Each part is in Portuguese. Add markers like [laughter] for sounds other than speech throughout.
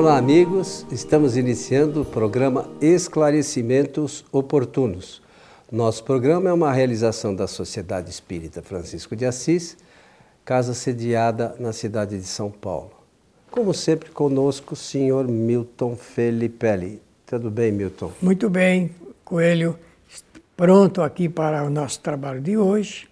Olá, amigos. Estamos iniciando o programa Esclarecimentos Oportunos. Nosso programa é uma realização da Sociedade Espírita Francisco de Assis, casa sediada na cidade de São Paulo. Como sempre, conosco o senhor Milton Felipelli. Tudo bem, Milton? Muito bem, Coelho. Pronto aqui para o nosso trabalho de hoje.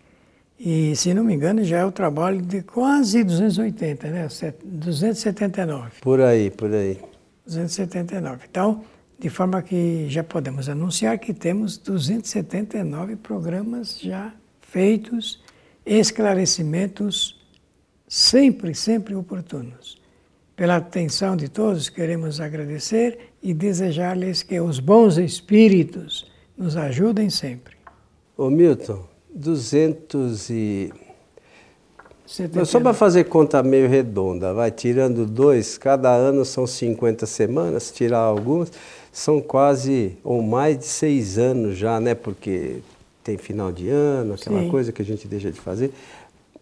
E, se não me engano, já é o trabalho de quase 280, né? 279. Por aí, por aí. 279. Então, de forma que já podemos anunciar que temos 279 programas já feitos, esclarecimentos sempre, sempre oportunos. Pela atenção de todos, queremos agradecer e desejar-lhes que os bons espíritos nos ajudem sempre. Ô Milton, 200 e... Só para fazer conta meio redonda, vai tirando dois, cada ano são 50 semanas, tirar algumas, são quase, ou mais de seis anos já, né? Porque tem final de ano, aquela Sim. coisa que a gente deixa de fazer.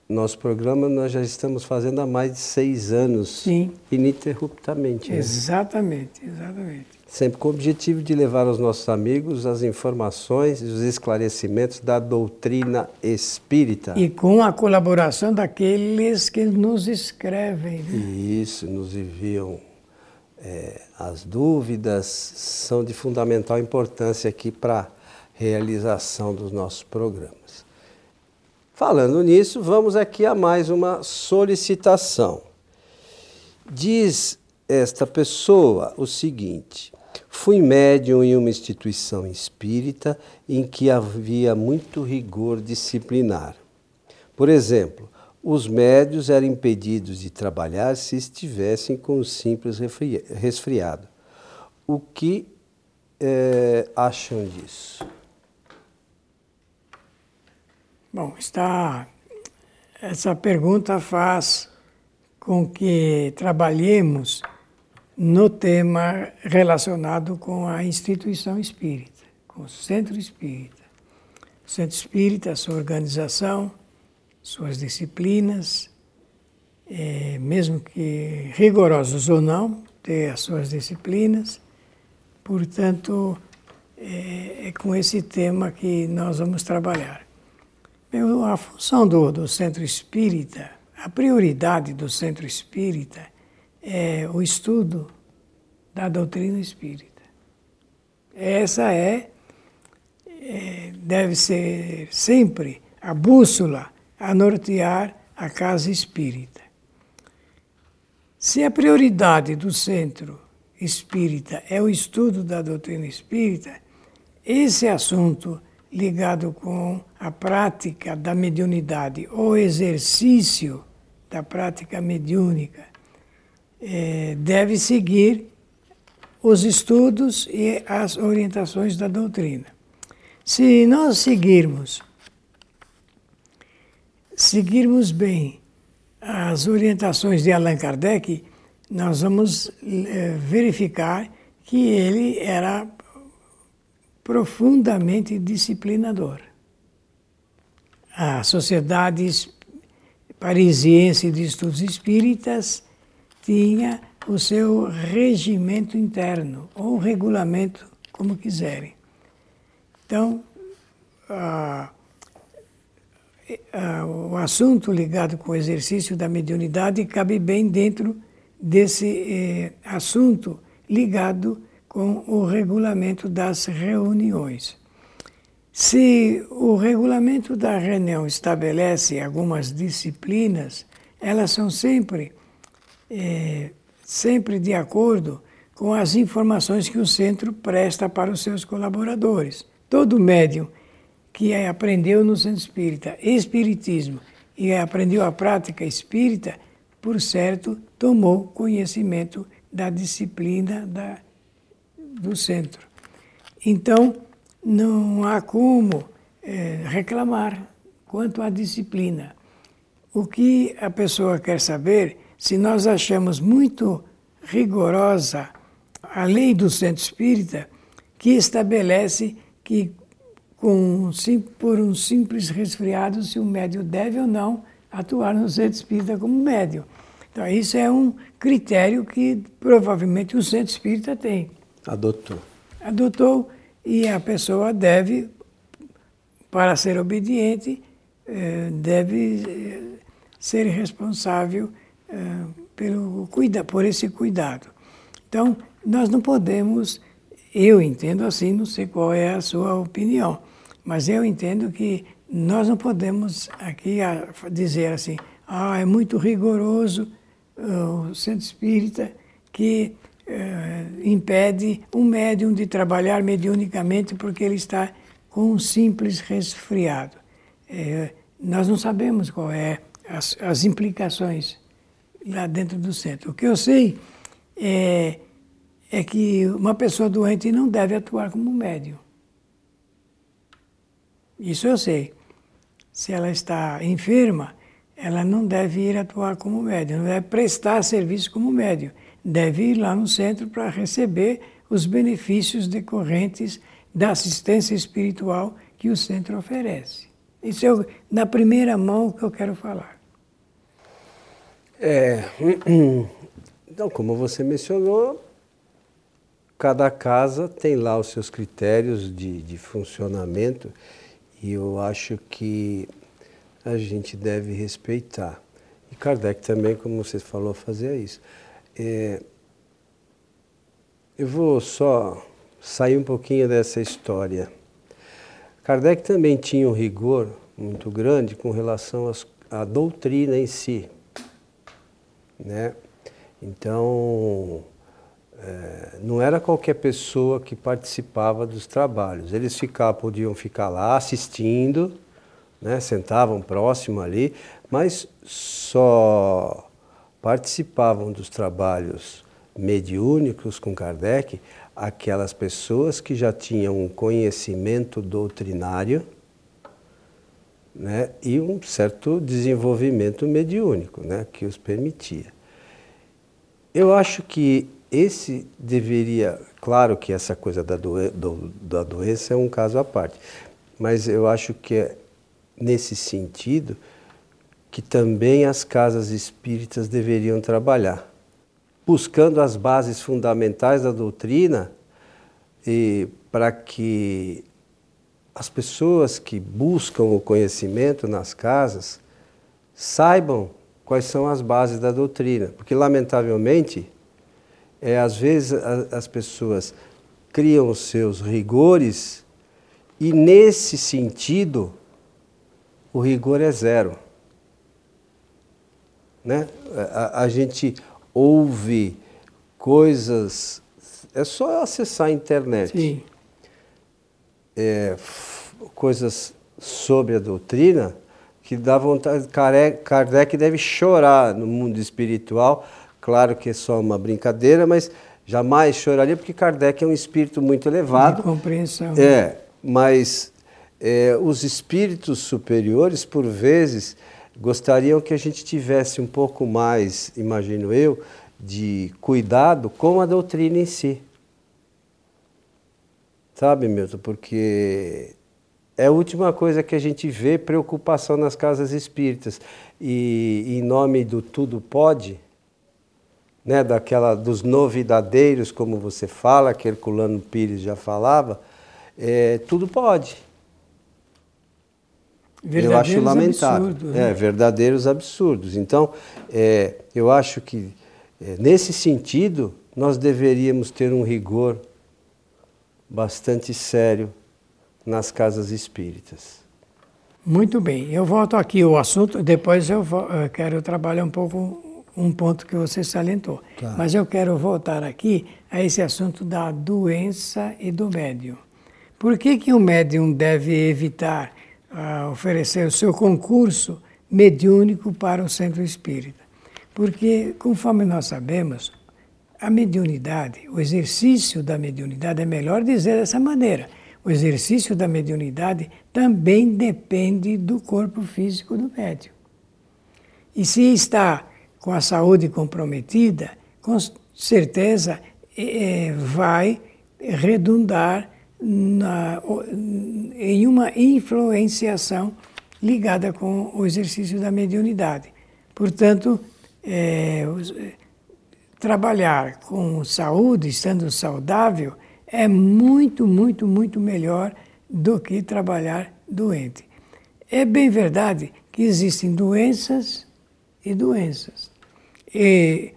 Nosso programa nós já estamos fazendo há mais de seis anos, Sim. ininterruptamente. Né? Exatamente, exatamente. Sempre com o objetivo de levar aos nossos amigos as informações e os esclarecimentos da doutrina espírita. E com a colaboração daqueles que nos escrevem. Né? Isso, nos enviam é, as dúvidas, são de fundamental importância aqui para a realização dos nossos programas. Falando nisso, vamos aqui a mais uma solicitação. Diz esta pessoa o seguinte: Fui médium em uma instituição espírita em que havia muito rigor disciplinar. Por exemplo, os médios eram impedidos de trabalhar se estivessem com um simples resfriado. O que é, acham disso? Bom, está. Essa pergunta faz com que trabalhemos no tema relacionado com a instituição espírita, com o centro espírita. O centro espírita, sua organização, suas disciplinas, é, mesmo que rigorosos ou não, ter as suas disciplinas. Portanto, é, é com esse tema que nós vamos trabalhar. A função do, do centro espírita, a prioridade do centro espírita é o estudo da doutrina espírita. Essa é, é, deve ser sempre a bússola a nortear a casa espírita. Se a prioridade do centro espírita é o estudo da doutrina espírita, esse assunto ligado com a prática da mediunidade ou exercício da prática mediúnica é, deve seguir os estudos e as orientações da doutrina. Se nós seguirmos, seguirmos bem as orientações de Allan Kardec, nós vamos é, verificar que ele era profundamente disciplinador. A Sociedade Parisiense de Estudos Espíritas tinha o seu regimento interno, ou regulamento, como quiserem. Então, a, a, o assunto ligado com o exercício da mediunidade cabe bem dentro desse eh, assunto ligado com o regulamento das reuniões. Se o regulamento da reunião estabelece algumas disciplinas, elas são sempre é, sempre de acordo com as informações que o centro presta para os seus colaboradores. Todo médium que aprendeu no centro espírita espiritismo e aprendeu a prática espírita, por certo, tomou conhecimento da disciplina da, do centro. Então, não há como é, reclamar quanto à disciplina. O que a pessoa quer saber se nós achamos muito rigorosa a lei do centro espírita, que estabelece que com, por um simples resfriado, se o médium deve ou não atuar no centro espírita como médium. Então, isso é um critério que provavelmente o centro espírita tem. Adotou. Adotou e a pessoa deve, para ser obediente, eh, deve eh, ser responsável pelo cuida, por esse cuidado. Então, nós não podemos, eu entendo assim, não sei qual é a sua opinião, mas eu entendo que nós não podemos aqui dizer assim, ah, é muito rigoroso o centro espírita que uh, impede um médium de trabalhar mediunicamente porque ele está com um simples resfriado. É, nós não sabemos qual é as, as, implicações lá dentro do centro. O que eu sei é, é que uma pessoa doente não deve atuar como médium. Isso eu sei. Se ela está enferma, ela não deve ir atuar como médium, não deve prestar serviço como médium. Deve ir lá no centro para receber os benefícios decorrentes da assistência espiritual que o centro oferece. Isso é na primeira mão que eu quero falar. É, então, como você mencionou, cada casa tem lá os seus critérios de, de funcionamento e eu acho que a gente deve respeitar. E Kardec também, como você falou, fazia isso. É, eu vou só sair um pouquinho dessa história. Kardec também tinha um rigor muito grande com relação às, à doutrina em si. Né? Então, é, não era qualquer pessoa que participava dos trabalhos. Eles ficavam, podiam ficar lá assistindo, né, sentavam próximo ali, mas só participavam dos trabalhos mediúnicos com Kardec aquelas pessoas que já tinham um conhecimento doutrinário né, e um certo desenvolvimento mediúnico né, que os permitia. Eu acho que esse deveria, claro que essa coisa da, do, da doença é um caso à parte, mas eu acho que é nesse sentido que também as casas espíritas deveriam trabalhar, buscando as bases fundamentais da doutrina e para que as pessoas que buscam o conhecimento nas casas saibam quais são as bases da doutrina, porque lamentavelmente é às vezes a, as pessoas criam os seus rigores e nesse sentido o rigor é zero. Né? A, a gente ouve coisas, é só acessar a internet. Sim. É, coisas sobre a doutrina que dá vontade. Kardec deve chorar no mundo espiritual. Claro que é só uma brincadeira, mas jamais choraria, porque Kardec é um espírito muito elevado. De compreensão. É, mas é, os espíritos superiores, por vezes, gostariam que a gente tivesse um pouco mais, imagino eu, de cuidado com a doutrina em si. Sabe, Milton? Porque é a última coisa que a gente vê preocupação nas casas espíritas. E em nome do tudo pode, né, daquela dos novidadeiros, como você fala, que Herculano Pires já falava, é, tudo pode eu acho lamentável. Absurdos, né? É, verdadeiros absurdos. Então, é, eu acho que, é, nesse sentido, nós deveríamos ter um rigor bastante sério nas casas espíritas. Muito bem, eu volto aqui ao assunto, depois eu, quero trabalhar um pouco um ponto que você salientou. Tá. Mas eu quero voltar aqui a esse assunto da doença e do médium. Por que, que o médium deve evitar a oferecer o seu concurso mediúnico para o centro espírita. Porque, conforme nós sabemos, a mediunidade, o exercício da mediunidade, é melhor dizer dessa maneira, o exercício da mediunidade também depende do corpo físico do médium. E se está com a saúde comprometida, com certeza é, vai redundar na, em uma influenciação ligada com o exercício da mediunidade. Portanto, é, trabalhar com saúde, estando saudável, é muito, muito, muito melhor do que trabalhar doente. É bem verdade que existem doenças e doenças. E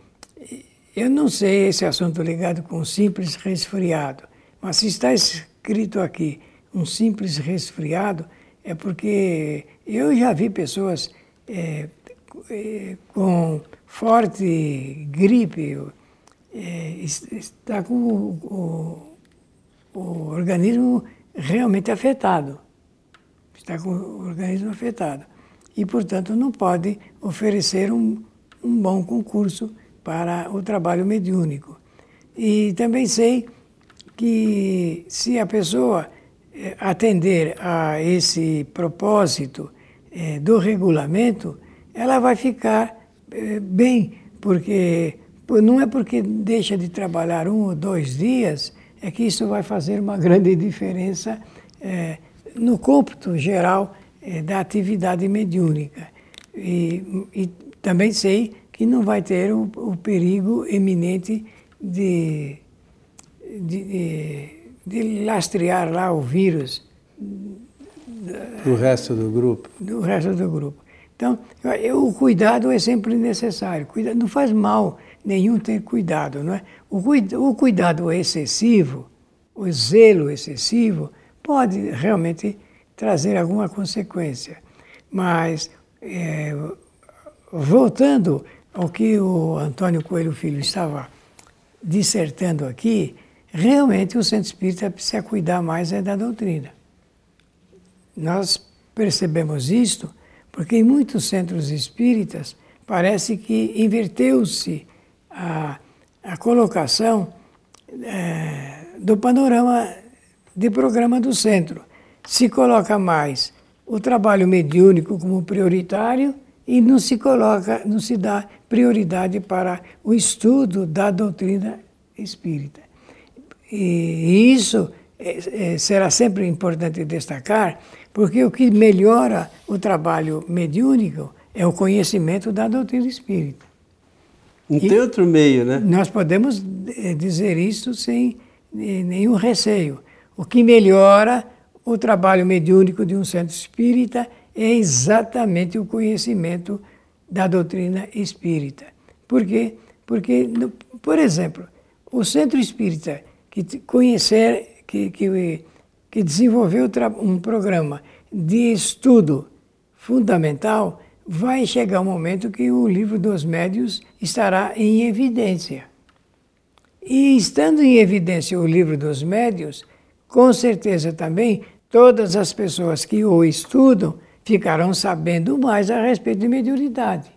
eu não sei esse assunto ligado com um simples resfriado, mas se está escrito aqui um simples resfriado, é porque eu já vi pessoas é, com forte gripe, é, está com o, o, o organismo realmente afetado. Está com o organismo afetado. E, portanto, não pode oferecer um, um bom concurso para o trabalho mediúnico. E também sei que se a pessoa eh, atender a esse propósito é, do regulamento, ela vai ficar é, bem, porque não é porque deixa de trabalhar um ou dois dias é que isso vai fazer uma [laughs] grande diferença é, no cômputo geral da atividade mediúnica. E, e, também sei que não vai ter o, o perigo eminente de, de, de, de lastrear lá o vírus do resto do grupo? Do resto do grupo. Então, o cuidado é sempre necessário. Cuidado, não faz mal nenhum ter cuidado, não é? O, o cuidado excessivo, o zelo excessivo, pode realmente trazer alguma consequência. Mas, é, voltando ao que o Antônio Coelho Filho estava dissertando aqui, realmente o centro espírita precisa cuidar mais é da doutrina. Nós percebemos isto porque em muitos centros espíritas parece que inverteu-se a, a colocação é, do panorama de programa do centro. Se coloca mais o trabalho mediúnico como prioritário e não se coloca, não se dá prioridade para o estudo da doutrina espírita. E isso é, é, será sempre importante destacar, porque o que melhora o trabalho mediúnico é o conhecimento da doutrina espírita. Não e tem outro meio, né? Nós podemos eh, dizer isso sem eh, nenhum receio. O que melhora o trabalho mediúnico de um centro espírita é exatamente o conhecimento da doutrina espírita. Por quê? Porque, por exemplo, o centro espírita que conhecer, que, que que desenvolveu um programa de estudo fundamental, vai chegar um momento que o livro dos médios estará em evidência. E estando em evidência o livro dos médios, com certeza também todas as pessoas que o estudam ficarão sabendo mais a respeito de mediunidade.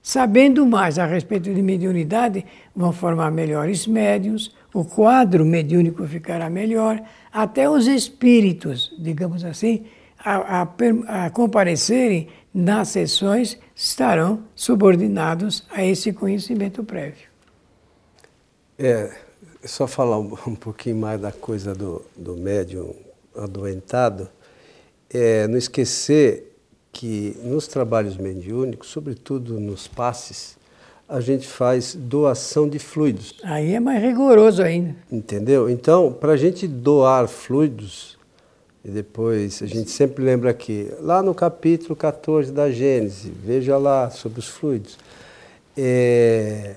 Sabendo mais a respeito de mediunidade, vão formar melhores médios, o quadro mediúnico ficará melhor, até os espíritos, digamos assim, a, a, a comparecerem nas sessões estarão subordinados a esse conhecimento prévio. É, só falar um, um pouquinho mais da coisa do, do médium adoentado, é, não esquecer que nos trabalhos mediúnicos, sobretudo nos passes, a gente faz doação de fluidos. Aí é mais rigoroso ainda. Entendeu? Então, para a gente doar fluidos, e depois a gente sempre lembra aqui, lá no capítulo 14 da Gênesis, veja lá sobre os fluidos. É,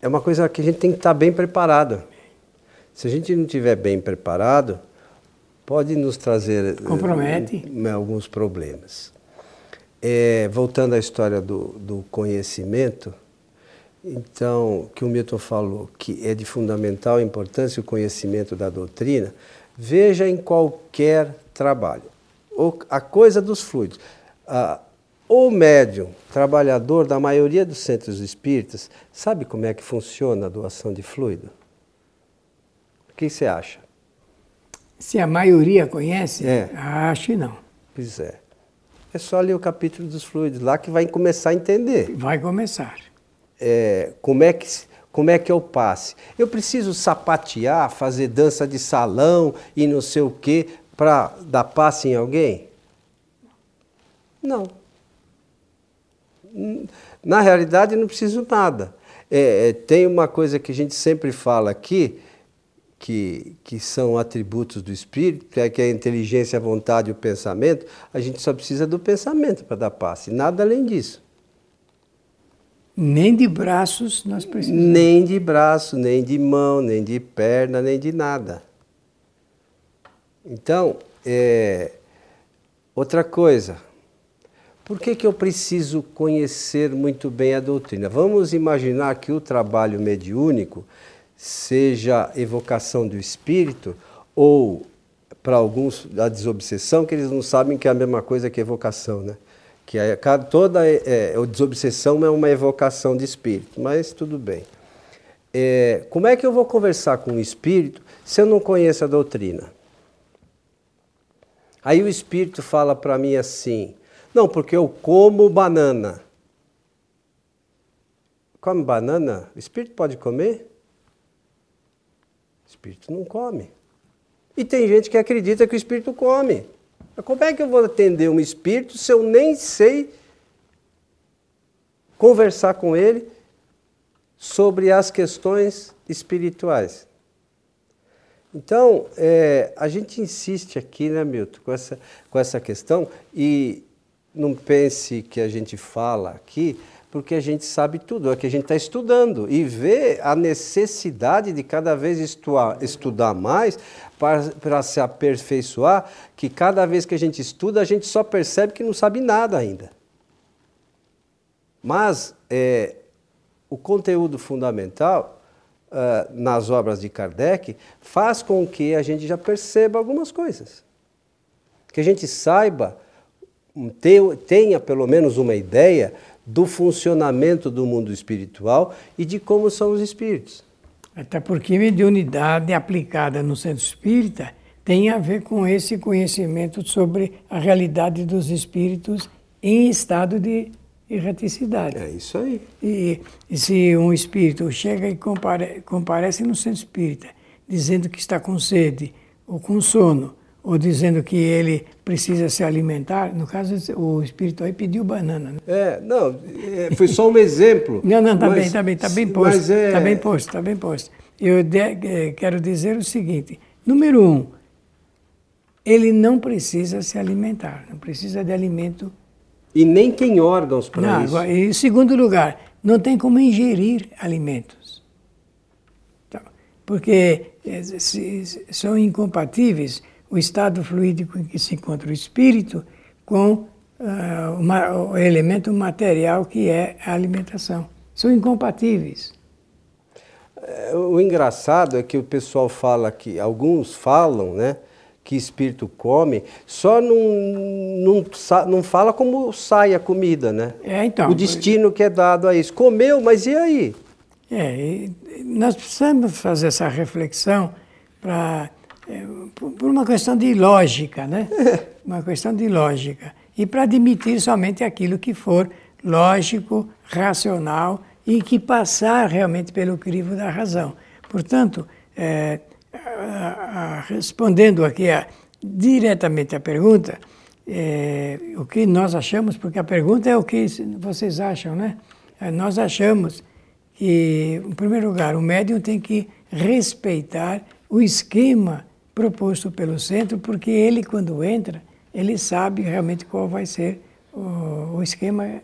é uma coisa que a gente tem que estar bem preparado. Se a gente não estiver bem preparado, pode nos trazer Compromete. Eh, alguns problemas. É, voltando à história do, do conhecimento, então, que o Milton falou que é de fundamental importância o conhecimento da doutrina, veja em qualquer trabalho. a coisa dos fluidos. o médium, trabalhador da maioria dos centros espíritas, sabe como é que funciona a doação de fluido? O que você acha? Se a maioria conhece, é. acho que não. Pois é. É só ler o capítulo dos fluidos lá que vai começar a entender. Vai começar. É, como, é que, como é que o passe? Eu preciso sapatear, fazer dança de salão e não sei o quê para dar passe em alguém? Não. Na realidade, não preciso nada. É, é, tem uma coisa que a gente sempre fala aqui, que, que são atributos do espírito, que é, que é a inteligência, a vontade e o pensamento. A gente só precisa do pensamento para dar passe, nada além disso. Nem de braços nós precisamos. Nem de braço, nem de mão, nem de perna, nem de nada. Então, é, outra coisa, por que, que eu preciso conhecer muito bem a doutrina? Vamos imaginar que o trabalho mediúnico seja evocação do espírito ou, para alguns, a desobsessão, que eles não sabem que é a mesma coisa que evocação, né? Que é, toda é, é, desobsessão é uma evocação de espírito, mas tudo bem. É, como é que eu vou conversar com o espírito se eu não conheço a doutrina? Aí o espírito fala para mim assim: não, porque eu como banana. Come banana? O espírito pode comer? Espírito não come. E tem gente que acredita que o espírito come. Como é que eu vou atender um espírito se eu nem sei conversar com ele sobre as questões espirituais? Então, é, a gente insiste aqui, né, Milton, com essa, com essa questão, e não pense que a gente fala aqui porque a gente sabe tudo, é que a gente está estudando e vê a necessidade de cada vez estudar, estudar mais para, para se aperfeiçoar, que cada vez que a gente estuda, a gente só percebe que não sabe nada ainda. Mas é, o conteúdo fundamental uh, nas obras de Kardec faz com que a gente já perceba algumas coisas. Que a gente saiba, tenha pelo menos uma ideia do funcionamento do mundo espiritual e de como são os espíritos. Até porque mediunidade aplicada no centro espírita tem a ver com esse conhecimento sobre a realidade dos espíritos em estado de erraticidade. É isso aí. E, e se um espírito chega e compare, comparece no centro espírita, dizendo que está com sede ou com sono, ou dizendo que ele precisa se alimentar, no caso o espírito aí pediu banana. Né? É, não, é, foi só um exemplo. [laughs] não, não, está bem, está bem, está bem posto. Está é... Tá bem posto, está bem posto. Eu de, é, quero dizer o seguinte: número um, ele não precisa se alimentar, não precisa de alimento e nem tem órgãos para isso. E, em segundo lugar, não tem como ingerir alimentos. Então, porque se, são incompatíveis o estado fluídico em que se encontra o espírito com uh, uma, o elemento material que é a alimentação. São incompatíveis. É, o engraçado é que o pessoal fala que, alguns falam, né? que espírito come, só não, não, não fala como sai a comida, né? É, então. O destino que é dado a isso. Comeu, mas e aí? É, nós precisamos fazer essa reflexão para por uma questão de lógica, né? [laughs] uma questão de lógica. E para admitir somente aquilo que for lógico, racional e que passar realmente pelo crivo da razão. Portanto, é, respondendo aqui a, diretamente à pergunta, é, o que nós achamos, porque a pergunta é o que vocês acham, né? É, nós achamos que, em primeiro lugar, o médium tem que respeitar o esquema proposto pelo centro, porque ele, quando entra, ele sabe realmente qual vai ser o, o esquema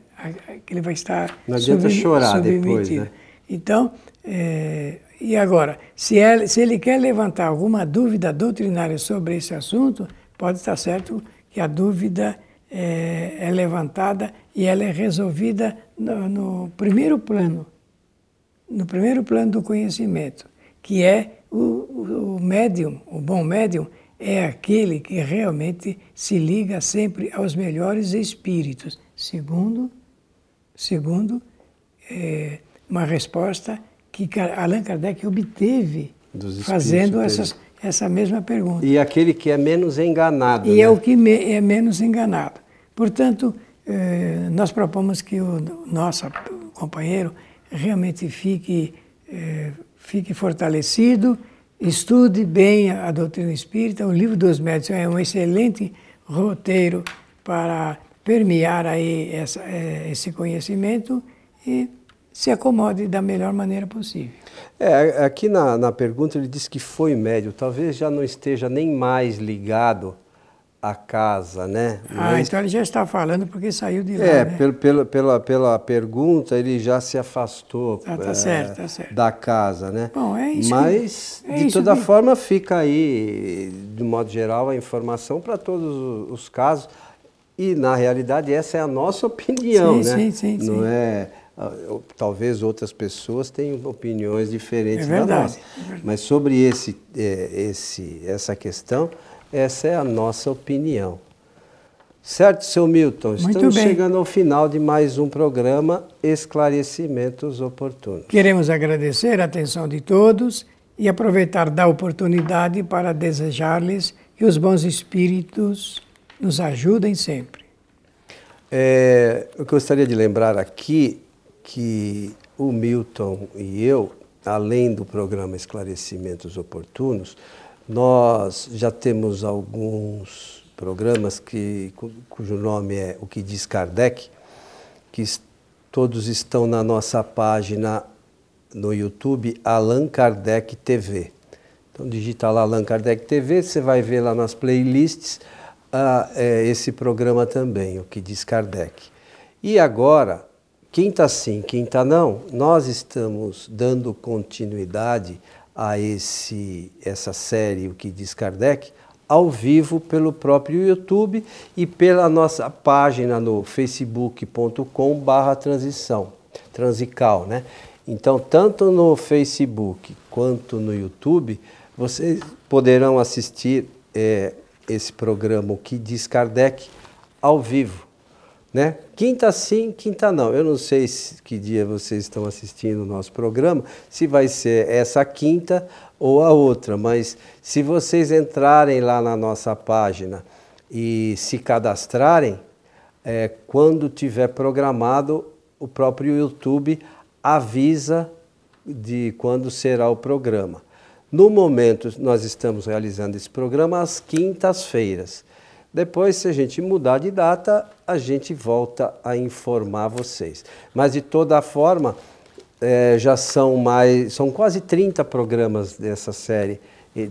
que ele vai estar Não adianta chorar submetido. depois, né? Então, é, e agora, se ele, se ele quer levantar alguma dúvida doutrinária sobre esse assunto, pode estar certo que a dúvida é, é levantada e ela é resolvida no, no, primeiro plano, no primeiro plano do conhecimento, que é o, o, médium, o bom médium, é aquele que realmente se liga sempre aos melhores espíritos. Segundo, segundo é, uma resposta que Allan Kardec obteve fazendo essas, essa mesma pergunta. E aquele que é menos enganado. E né? é o que me, é menos enganado. Portanto, eh, nós propomos que o nosso companheiro realmente fique, eh, fique fortalecido, estude bem a, doutrina espírita. O livro dos médios é um excelente roteiro para permear aí essa, é, esse conhecimento e se acomode da melhor maneira possível. É, aqui na, na pergunta ele diz que foi médio, talvez já não esteja nem mais ligado à casa, né? Ah, Mas, então ele já está falando porque saiu de lá. É, né? pelo, pelo, pela, pela pergunta ele já se afastou ah, tá é, certo, tá certo. da casa, né? Bom, é isso. Mas, que, é de isso toda que... forma, fica aí, de modo geral, a informação para todos os casos. E, na realidade, essa é a nossa opinião, sim, né? Sim, sim, Não sim. é ah, talvez outras pessoas tenham opiniões diferentes é verdade, da nossa. É. Mas sobre esse, é, esse, essa questão, essa é a nossa opinião. Certo, seu Milton? Muito Estamos bem. chegando ao final de mais um programa Esclarecimentos Oportunos. Queremos agradecer a atenção de todos e aproveitar da oportunidade para desejar-lhes que os bons espíritos nos ajudem sempre. É, eu gostaria de lembrar aqui que o Milton e eu, além do programa Esclarecimentos Oportunos, nós já temos alguns programas que, cujo nome é O que diz Kardec, que todos estão na nossa página no YouTube Allan Kardec TV. Então digita lá Allan Kardec TV, você vai ver lá nas playlists ah, é, esse programa também, O que diz Kardec. E agora, quinta sim, quinta não, nós estamos dando continuidade a esse, essa série O que diz Kardec ao vivo pelo próprio YouTube e pela nossa página no facebook.com barra transição, transical, né? Então, tanto no Facebook quanto no YouTube, vocês poderão assistir é, esse programa O que diz Kardec ao vivo. Né? Quinta sim, quinta não. Eu não sei se, que dia vocês estão assistindo o nosso programa, se vai ser essa quinta ou a outra, mas se vocês entrarem lá na nossa página e se cadastrarem, é, quando tiver programado, o próprio YouTube avisa de quando será o programa. No momento, nós estamos realizando esse programa às quintas-feiras. Depois, se a gente mudar de data, a gente volta a informar vocês. Mas de toda forma, é, já são mais, são quase 30 programas dessa série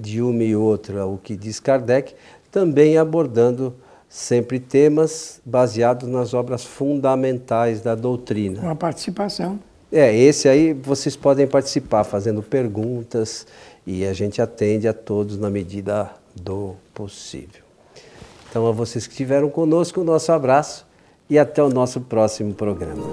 de uma e outra, o que diz Kardec, também abordando sempre temas baseados nas obras fundamentais da doutrina. Com a participação. É, esse aí vocês podem participar fazendo perguntas e a gente atende a todos na medida do possível. Então, a vocês que estiveram conosco, o nosso abraço e até o nosso próximo programa.